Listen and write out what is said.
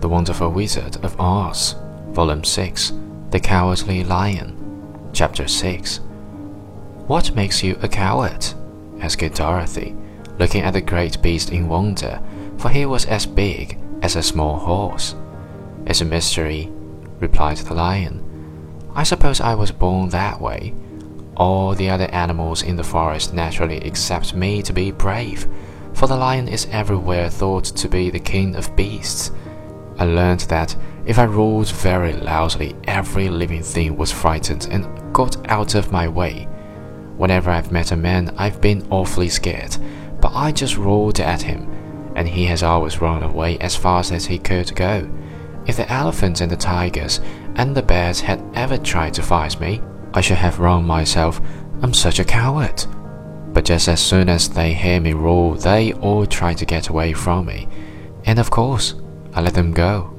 The Wonderful Wizard of Oz, Volume 6, The Cowardly Lion, Chapter 6. What makes you a coward? asked Dorothy, looking at the great beast in wonder, for he was as big as a small horse. It's a mystery, replied the lion. I suppose I was born that way. All the other animals in the forest naturally accept me to be brave, for the lion is everywhere thought to be the king of beasts. I learned that if I roared very loudly, every living thing was frightened and got out of my way. Whenever I've met a man, I've been awfully scared, but I just roared at him, and he has always run away as fast as he could go. If the elephants and the tigers and the bears had ever tried to fight me, I should have run myself. I'm such a coward. But just as soon as they hear me roar, they all try to get away from me. And of course, I let them go.